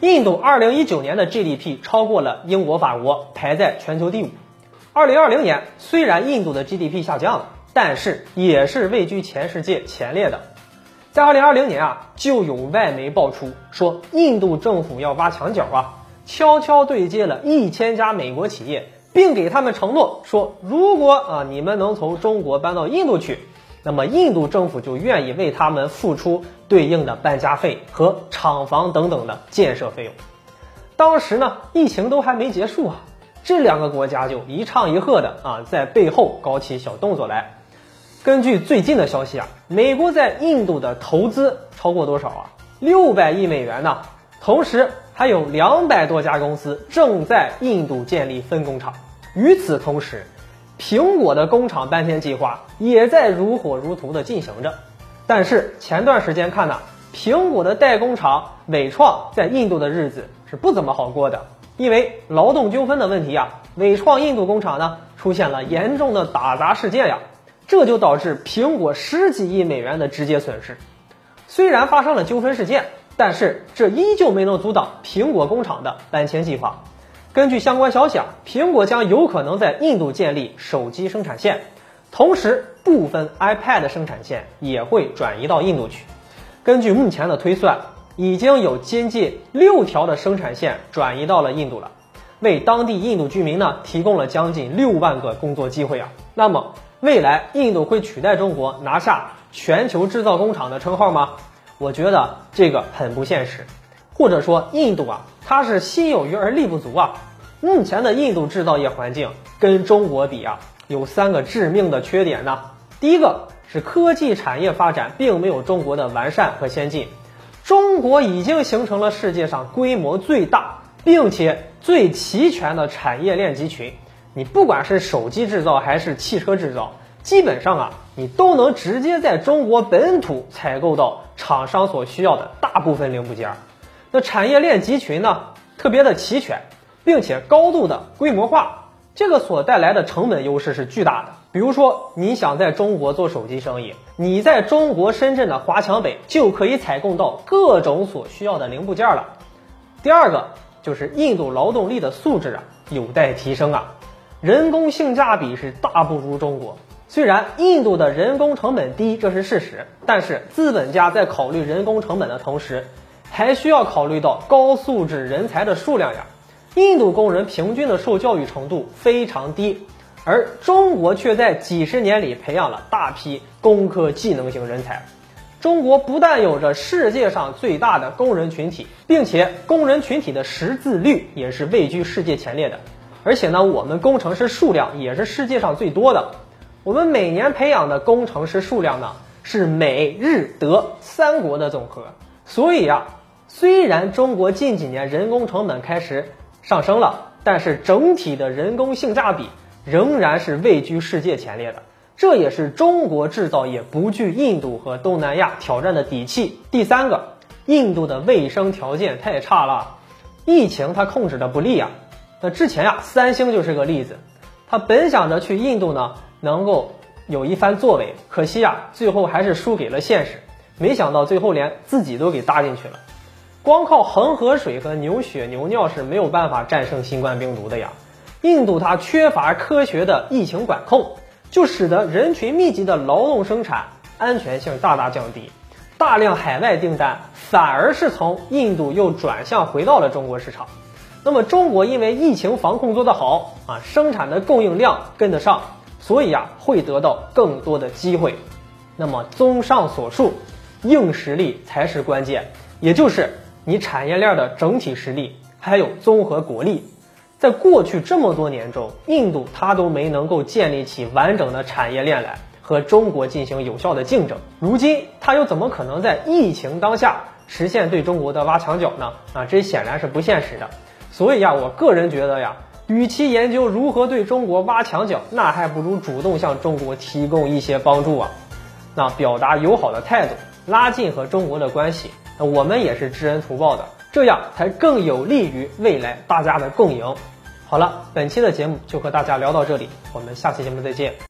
印度2019年的 GDP 超过了英国、法国，排在全球第五。2020年虽然印度的 GDP 下降了，但是也是位居全世界前列的。在2020年啊，就有外媒爆出说，印度政府要挖墙脚啊，悄悄对接了一千家美国企业，并给他们承诺说，如果啊你们能从中国搬到印度去。那么印度政府就愿意为他们付出对应的搬家费和厂房等等的建设费用。当时呢，疫情都还没结束啊，这两个国家就一唱一和的啊，在背后搞起小动作来。根据最近的消息啊，美国在印度的投资超过多少啊？六百亿美元呢。同时还有两百多家公司正在印度建立分工厂。与此同时。苹果的工厂搬迁计划也在如火如荼的进行着，但是前段时间看呢，苹果的代工厂伟创在印度的日子是不怎么好过的，因为劳动纠纷的问题啊，伟创印度工厂呢出现了严重的打砸事件呀，这就导致苹果十几亿美元的直接损失。虽然发生了纠纷事件，但是这依旧没能阻挡苹果工厂的搬迁计划。根据相关消息啊，苹果将有可能在印度建立手机生产线，同时部分 iPad 生产线也会转移到印度去。根据目前的推算，已经有接近六条的生产线转移到了印度了，为当地印度居民呢提供了将近六万个工作机会啊。那么未来印度会取代中国拿下全球制造工厂的称号吗？我觉得这个很不现实。或者说，印度啊，它是心有余而力不足啊。目前的印度制造业环境跟中国比啊，有三个致命的缺点呢。第一个是科技产业发展并没有中国的完善和先进。中国已经形成了世界上规模最大并且最齐全的产业链集群。你不管是手机制造还是汽车制造，基本上啊，你都能直接在中国本土采购到厂商所需要的大部分零部件。那产业链集群呢，特别的齐全，并且高度的规模化，这个所带来的成本优势是巨大的。比如说，你想在中国做手机生意，你在中国深圳的华强北就可以采购到各种所需要的零部件了。第二个就是印度劳动力的素质啊，有待提升啊，人工性价比是大不如中国。虽然印度的人工成本低，这是事实，但是资本家在考虑人工成本的同时，还需要考虑到高素质人才的数量呀。印度工人平均的受教育程度非常低，而中国却在几十年里培养了大批工科技能型人才。中国不但有着世界上最大的工人群体，并且工人群体的识字率也是位居世界前列的。而且呢，我们工程师数量也是世界上最多的。我们每年培养的工程师数量呢，是美日德三国的总和。所以呀。虽然中国近几年人工成本开始上升了，但是整体的人工性价比仍然是位居世界前列的，这也是中国制造业不惧印度和东南亚挑战的底气。第三个，印度的卫生条件太差了，疫情它控制的不利啊。那之前呀，三星就是个例子，他本想着去印度呢，能够有一番作为，可惜啊，最后还是输给了现实，没想到最后连自己都给搭进去了。光靠恒河水和牛血牛尿是没有办法战胜新冠病毒的呀。印度它缺乏科学的疫情管控，就使得人群密集的劳动生产安全性大大降低，大量海外订单反而是从印度又转向回到了中国市场。那么中国因为疫情防控做得好啊，生产的供应量跟得上，所以啊会得到更多的机会。那么综上所述，硬实力才是关键，也就是。你产业链的整体实力，还有综合国力，在过去这么多年中，印度它都没能够建立起完整的产业链来和中国进行有效的竞争。如今，它又怎么可能在疫情当下实现对中国的挖墙脚呢？啊，这显然是不现实的。所以呀，我个人觉得呀，与其研究如何对中国挖墙脚，那还不如主动向中国提供一些帮助啊，那表达友好的态度，拉近和中国的关系。我们也是知恩图报的，这样才更有利于未来大家的共赢。好了，本期的节目就和大家聊到这里，我们下期节目再见。